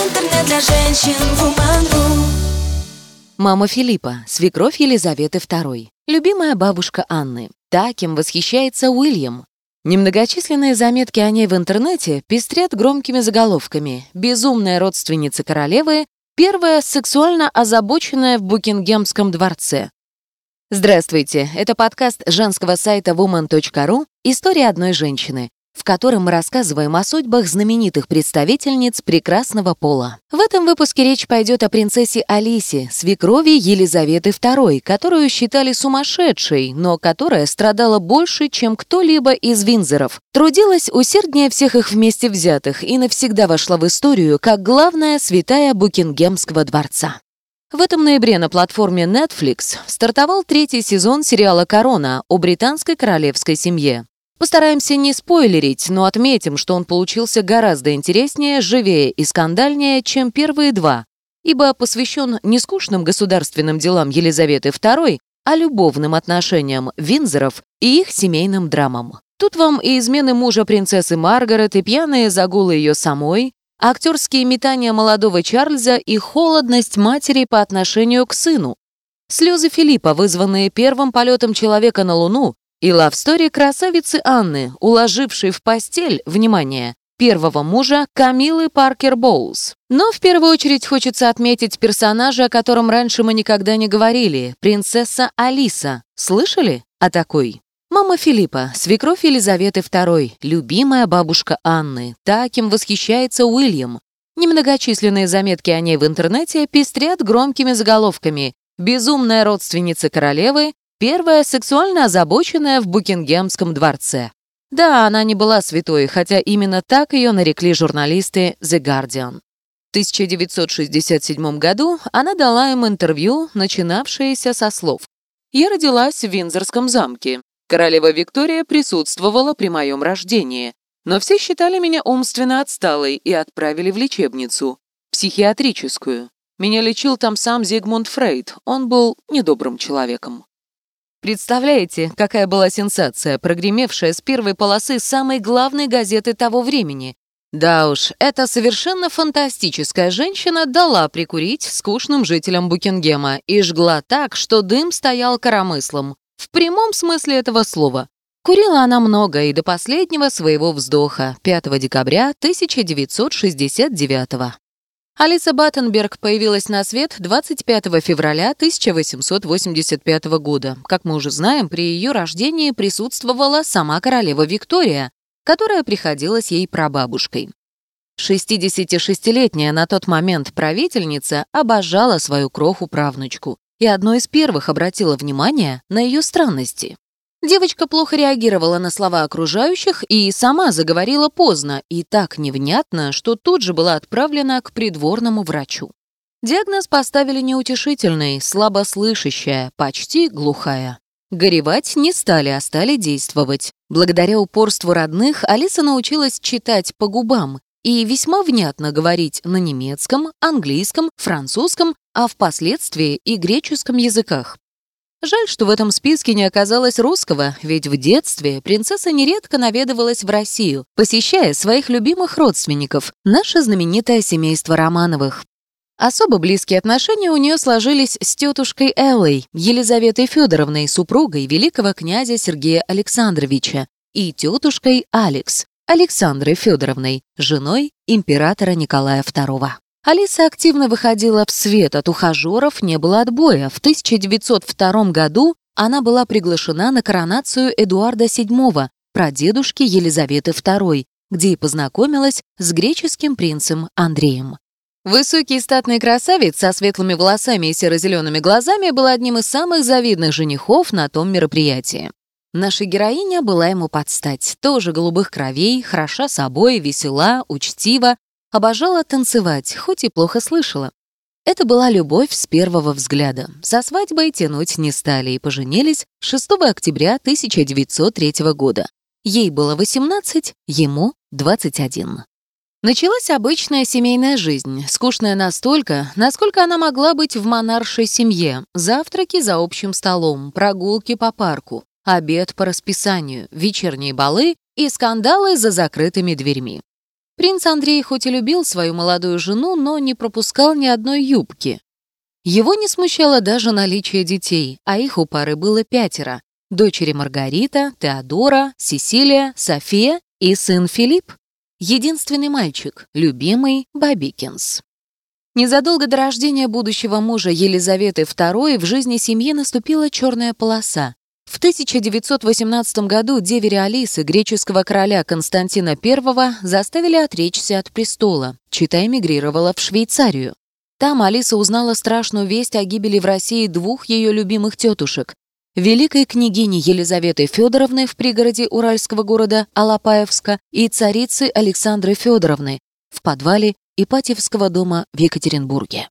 Интернет для женщин Woman.ru Мама Филиппа, свекровь Елизаветы II, любимая бабушка Анны. Та, кем восхищается Уильям. Немногочисленные заметки о ней в интернете пестрят громкими заголовками «Безумная родственница королевы», «Первая сексуально озабоченная в Букингемском дворце». Здравствуйте, это подкаст женского сайта woman.ru «История одной женщины», в котором мы рассказываем о судьбах знаменитых представительниц прекрасного пола. В этом выпуске речь пойдет о принцессе Алисе, свекрови Елизаветы II, которую считали сумасшедшей, но которая страдала больше, чем кто-либо из Винзоров. Трудилась усерднее всех их вместе взятых и навсегда вошла в историю как главная святая Букингемского дворца. В этом ноябре на платформе Netflix стартовал третий сезон сериала «Корона» о британской королевской семье. Постараемся не спойлерить, но отметим, что он получился гораздо интереснее, живее и скандальнее, чем первые два, ибо посвящен не скучным государственным делам Елизаветы II, а любовным отношениям Винзоров и их семейным драмам. Тут вам и измены мужа принцессы Маргарет, и пьяные загулы ее самой, актерские метания молодого Чарльза и холодность матери по отношению к сыну. Слезы Филиппа, вызванные первым полетом человека на Луну, и лавстори красавицы Анны, уложившей в постель, внимание, первого мужа Камилы Паркер Боулс. Но в первую очередь хочется отметить персонажа, о котором раньше мы никогда не говорили, принцесса Алиса. Слышали о такой? Мама Филиппа, свекровь Елизаветы II, любимая бабушка Анны, та, кем восхищается Уильям. Немногочисленные заметки о ней в интернете пестрят громкими заголовками «Безумная родственница королевы», Первая сексуально озабоченная в Букингемском дворце. Да, она не была святой, хотя именно так ее нарекли журналисты The Guardian. В 1967 году она дала им интервью, начинавшееся со слов «Я родилась в Винзорском замке. Королева Виктория присутствовала при моем рождении, но все считали меня умственно отсталой и отправили в лечебницу, психиатрическую. Меня лечил там сам Зигмунд Фрейд, он был недобрым человеком. Представляете, какая была сенсация, прогремевшая с первой полосы самой главной газеты того времени? Да уж, эта совершенно фантастическая женщина дала прикурить скучным жителям Букингема и жгла так, что дым стоял коромыслом. В прямом смысле этого слова. Курила она много и до последнего своего вздоха, 5 декабря 1969 года. Алиса Баттенберг появилась на свет 25 февраля 1885 года. Как мы уже знаем, при ее рождении присутствовала сама королева Виктория, которая приходилась ей прабабушкой. 66-летняя на тот момент правительница обожала свою кроху-правнучку и одной из первых обратила внимание на ее странности. Девочка плохо реагировала на слова окружающих и сама заговорила поздно и так невнятно, что тут же была отправлена к придворному врачу. Диагноз поставили неутешительный, слабослышащая, почти глухая. Горевать не стали, а стали действовать. Благодаря упорству родных Алиса научилась читать по губам и весьма внятно говорить на немецком, английском, французском, а впоследствии и греческом языках. Жаль, что в этом списке не оказалось русского, ведь в детстве принцесса нередко наведывалась в Россию, посещая своих любимых родственников, наше знаменитое семейство Романовых. Особо близкие отношения у нее сложились с тетушкой Эллой, Елизаветой Федоровной, супругой великого князя Сергея Александровича, и тетушкой Алекс, Александрой Федоровной, женой императора Николая II. Алиса активно выходила в свет, от ухажеров не было отбоя. В 1902 году она была приглашена на коронацию Эдуарда VII, прадедушки Елизаветы II, где и познакомилась с греческим принцем Андреем. Высокий статный красавец со светлыми волосами и серо-зелеными глазами был одним из самых завидных женихов на том мероприятии. Наша героиня была ему под стать, тоже голубых кровей, хороша собой, весела, учтива, Обожала танцевать, хоть и плохо слышала. Это была любовь с первого взгляда. Со свадьбой тянуть не стали и поженились 6 октября 1903 года. Ей было 18, ему 21. Началась обычная семейная жизнь, скучная настолько, насколько она могла быть в монаршей семье. Завтраки за общим столом, прогулки по парку, обед по расписанию, вечерние балы и скандалы за закрытыми дверьми. Принц Андрей хоть и любил свою молодую жену, но не пропускал ни одной юбки. Его не смущало даже наличие детей, а их у пары было пятеро. Дочери Маргарита, Теодора, Сесилия, София и сын Филипп. Единственный мальчик, любимый Бабикинс. Незадолго до рождения будущего мужа Елизаветы II в жизни семьи наступила черная полоса. В 1918 году деверя Алисы, греческого короля Константина I, заставили отречься от престола. Чита эмигрировала в Швейцарию. Там Алиса узнала страшную весть о гибели в России двух ее любимых тетушек. Великой княгини Елизаветы Федоровны в пригороде уральского города Алапаевска и царицы Александры Федоровны в подвале Ипатьевского дома в Екатеринбурге.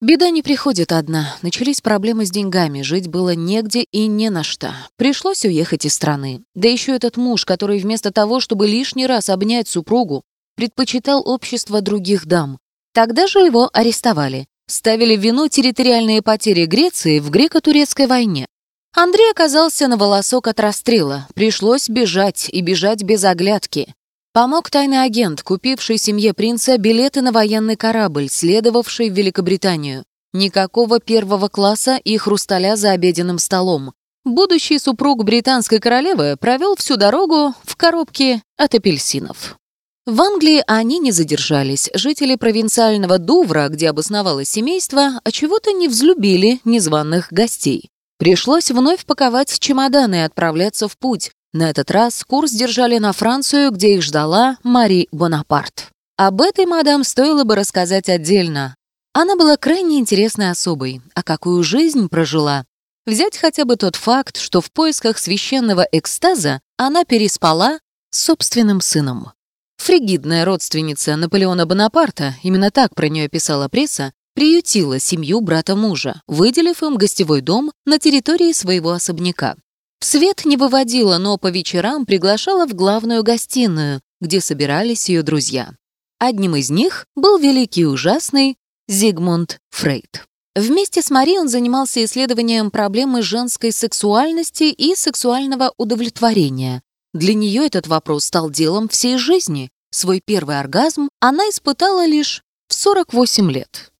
Беда не приходит одна. Начались проблемы с деньгами, жить было негде и не на что. Пришлось уехать из страны. Да еще этот муж, который вместо того, чтобы лишний раз обнять супругу, предпочитал общество других дам. Тогда же его арестовали. Ставили в вину территориальные потери Греции в греко-турецкой войне. Андрей оказался на волосок от расстрела. Пришлось бежать, и бежать без оглядки. Помог тайный агент, купивший семье принца билеты на военный корабль, следовавший в Великобританию. Никакого первого класса и хрусталя за обеденным столом. Будущий супруг британской королевы провел всю дорогу в коробке от апельсинов. В Англии они не задержались. Жители провинциального Дувра, где обосновалось семейство, чего-то не взлюбили незваных гостей. Пришлось вновь паковать чемоданы и отправляться в путь, на этот раз курс держали на Францию, где их ждала Мари Бонапарт. Об этой мадам стоило бы рассказать отдельно. Она была крайне интересной особой, а какую жизнь прожила. Взять хотя бы тот факт, что в поисках священного экстаза она переспала с собственным сыном. Фригидная родственница Наполеона Бонапарта, именно так про нее писала пресса, приютила семью брата мужа, выделив им гостевой дом на территории своего особняка. В свет не выводила, но по вечерам приглашала в главную гостиную, где собирались ее друзья. Одним из них был великий ужасный Зигмунд Фрейд. Вместе с Мари он занимался исследованием проблемы женской сексуальности и сексуального удовлетворения. Для нее этот вопрос стал делом всей жизни. Свой первый оргазм она испытала лишь в 48 лет.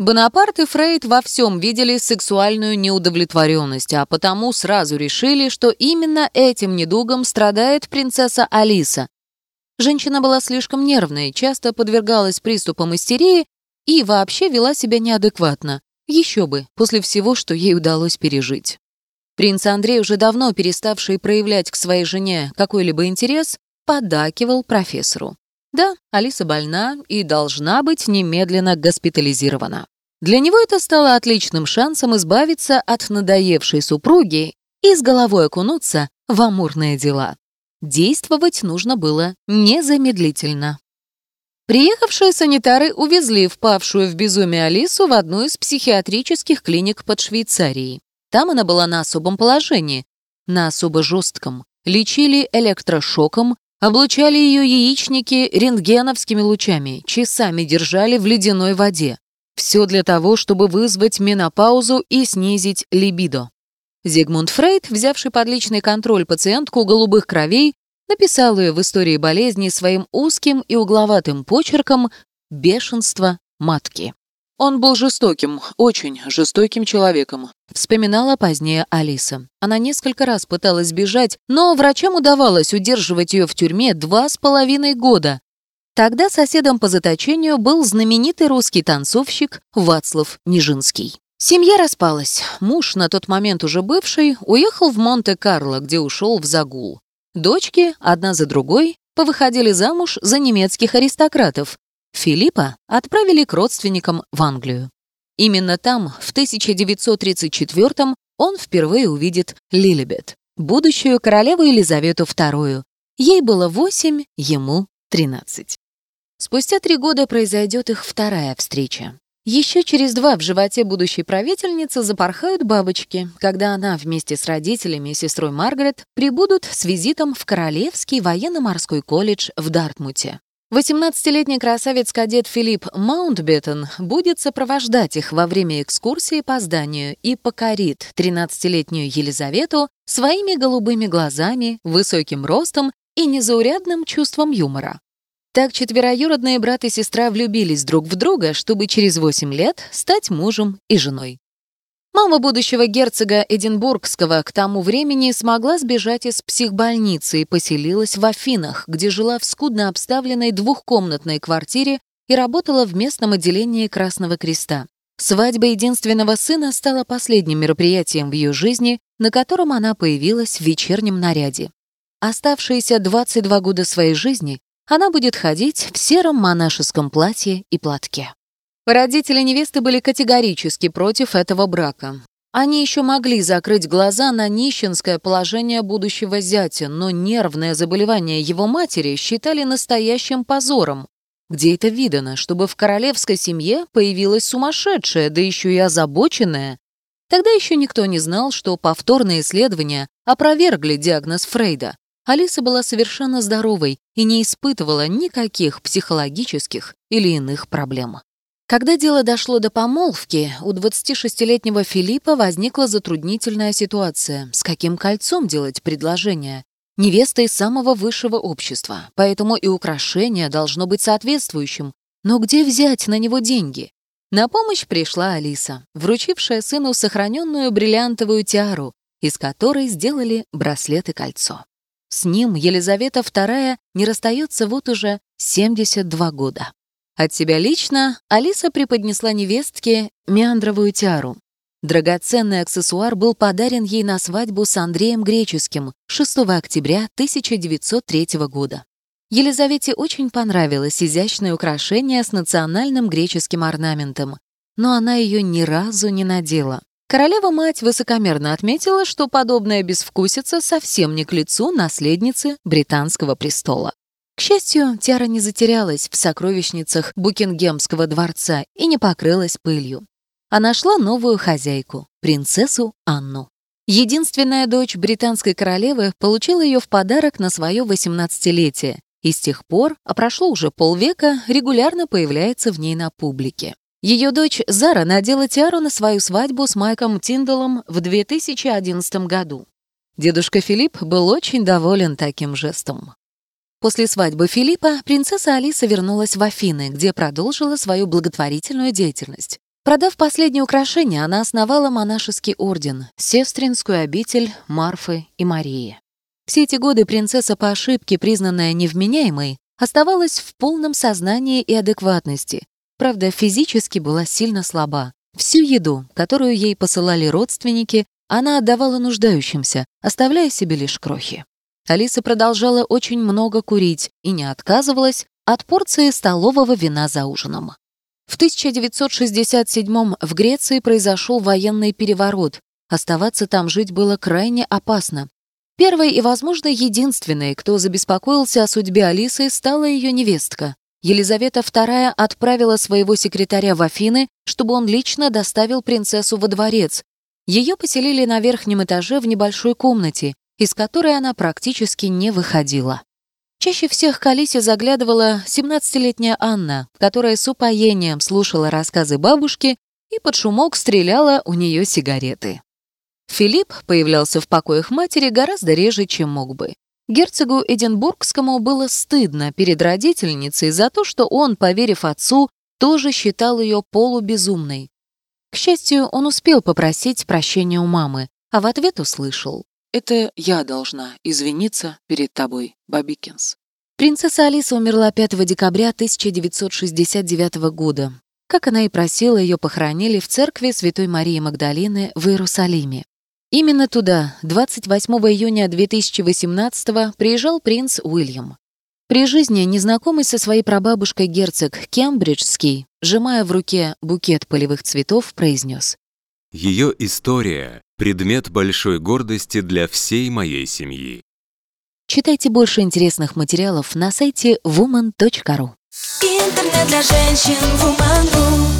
Бонапарт и Фрейд во всем видели сексуальную неудовлетворенность, а потому сразу решили, что именно этим недугом страдает принцесса Алиса. Женщина была слишком нервной, часто подвергалась приступам истерии и вообще вела себя неадекватно. Еще бы, после всего, что ей удалось пережить. Принц Андрей, уже давно переставший проявлять к своей жене какой-либо интерес, подакивал профессору. Да, Алиса больна и должна быть немедленно госпитализирована. Для него это стало отличным шансом избавиться от надоевшей супруги и с головой окунуться в амурные дела. Действовать нужно было незамедлительно. Приехавшие санитары увезли впавшую в безумие Алису в одну из психиатрических клиник под Швейцарией. Там она была на особом положении, на особо жестком. Лечили электрошоком, Облучали ее яичники рентгеновскими лучами, часами держали в ледяной воде. Все для того, чтобы вызвать менопаузу и снизить либидо. Зигмунд Фрейд, взявший под личный контроль пациентку голубых кровей, написал ее в истории болезни своим узким и угловатым почерком «Бешенство матки». Он был жестоким, очень жестоким человеком, вспоминала позднее Алиса. Она несколько раз пыталась бежать, но врачам удавалось удерживать ее в тюрьме два с половиной года. Тогда соседом по заточению был знаменитый русский танцовщик Вацлав Нижинский. Семья распалась. Муж, на тот момент уже бывший, уехал в Монте-Карло, где ушел в загул. Дочки, одна за другой, повыходили замуж за немецких аристократов, Филиппа отправили к родственникам в Англию. Именно там, в 1934 он впервые увидит Лилибет, будущую королеву Елизавету II. Ей было 8, ему 13. Спустя три года произойдет их вторая встреча. Еще через два в животе будущей правительницы запорхают бабочки, когда она вместе с родителями и сестрой Маргарет прибудут с визитом в Королевский военно-морской колледж в Дартмуте. 18-летний красавец-кадет Филипп Маунтбеттен будет сопровождать их во время экскурсии по зданию и покорит 13-летнюю Елизавету своими голубыми глазами, высоким ростом и незаурядным чувством юмора. Так четвероюродные брат и сестра влюбились друг в друга, чтобы через 8 лет стать мужем и женой. Мама будущего герцога Эдинбургского к тому времени смогла сбежать из психбольницы и поселилась в Афинах, где жила в скудно обставленной двухкомнатной квартире и работала в местном отделении Красного Креста. Свадьба единственного сына стала последним мероприятием в ее жизни, на котором она появилась в вечернем наряде. Оставшиеся 22 года своей жизни она будет ходить в сером монашеском платье и платке. Родители невесты были категорически против этого брака. Они еще могли закрыть глаза на нищенское положение будущего зятя, но нервное заболевание его матери считали настоящим позором. Где это видано, чтобы в королевской семье появилась сумасшедшая, да еще и озабоченная? Тогда еще никто не знал, что повторные исследования опровергли диагноз Фрейда. Алиса была совершенно здоровой и не испытывала никаких психологических или иных проблем. Когда дело дошло до помолвки, у 26-летнего Филиппа возникла затруднительная ситуация. С каким кольцом делать предложение? Невеста из самого высшего общества, поэтому и украшение должно быть соответствующим. Но где взять на него деньги? На помощь пришла Алиса, вручившая сыну сохраненную бриллиантовую тиару, из которой сделали браслет и кольцо. С ним Елизавета II не расстается вот уже 72 года. От себя лично Алиса преподнесла невестке меандровую тиару. Драгоценный аксессуар был подарен ей на свадьбу с Андреем Греческим 6 октября 1903 года. Елизавете очень понравилось изящное украшение с национальным греческим орнаментом, но она ее ни разу не надела. Королева-мать высокомерно отметила, что подобная безвкусица совсем не к лицу наследницы британского престола. К счастью, Тиара не затерялась в сокровищницах Букингемского дворца и не покрылась пылью. А нашла новую хозяйку, принцессу Анну. Единственная дочь британской королевы получила ее в подарок на свое 18-летие, и с тех пор, а прошло уже полвека, регулярно появляется в ней на публике. Ее дочь Зара надела тиару на свою свадьбу с Майком Тиндалом в 2011 году. Дедушка Филипп был очень доволен таким жестом. После свадьбы Филиппа принцесса Алиса вернулась в Афины, где продолжила свою благотворительную деятельность. Продав последнее украшение, она основала монашеский орден, сестринскую обитель Марфы и Марии. Все эти годы принцесса по ошибке, признанная невменяемой, оставалась в полном сознании и адекватности. Правда, физически была сильно слаба. Всю еду, которую ей посылали родственники, она отдавала нуждающимся, оставляя себе лишь крохи. Алиса продолжала очень много курить и не отказывалась от порции столового вина за ужином. В 1967 в Греции произошел военный переворот. Оставаться там жить было крайне опасно. Первой и, возможно, единственной, кто забеспокоился о судьбе Алисы, стала ее невестка. Елизавета II отправила своего секретаря в Афины, чтобы он лично доставил принцессу во дворец. Ее поселили на верхнем этаже в небольшой комнате, из которой она практически не выходила. Чаще всех к Алисе заглядывала 17-летняя Анна, которая с упоением слушала рассказы бабушки и под шумок стреляла у нее сигареты. Филипп появлялся в покоях матери гораздо реже, чем мог бы. Герцогу Эдинбургскому было стыдно перед родительницей за то, что он, поверив отцу, тоже считал ее полубезумной. К счастью, он успел попросить прощения у мамы, а в ответ услышал. Это я должна извиниться перед тобой, Бабикинс. Принцесса Алиса умерла 5 декабря 1969 года. Как она и просила, ее похоронили в церкви Святой Марии Магдалины в Иерусалиме. Именно туда 28 июня 2018 приезжал принц Уильям. При жизни незнакомый со своей прабабушкой герцог Кембриджский, сжимая в руке букет полевых цветов, произнес ее история – предмет большой гордости для всей моей семьи. Читайте больше интересных материалов на сайте woman.ru. Интернет для женщин woman.ru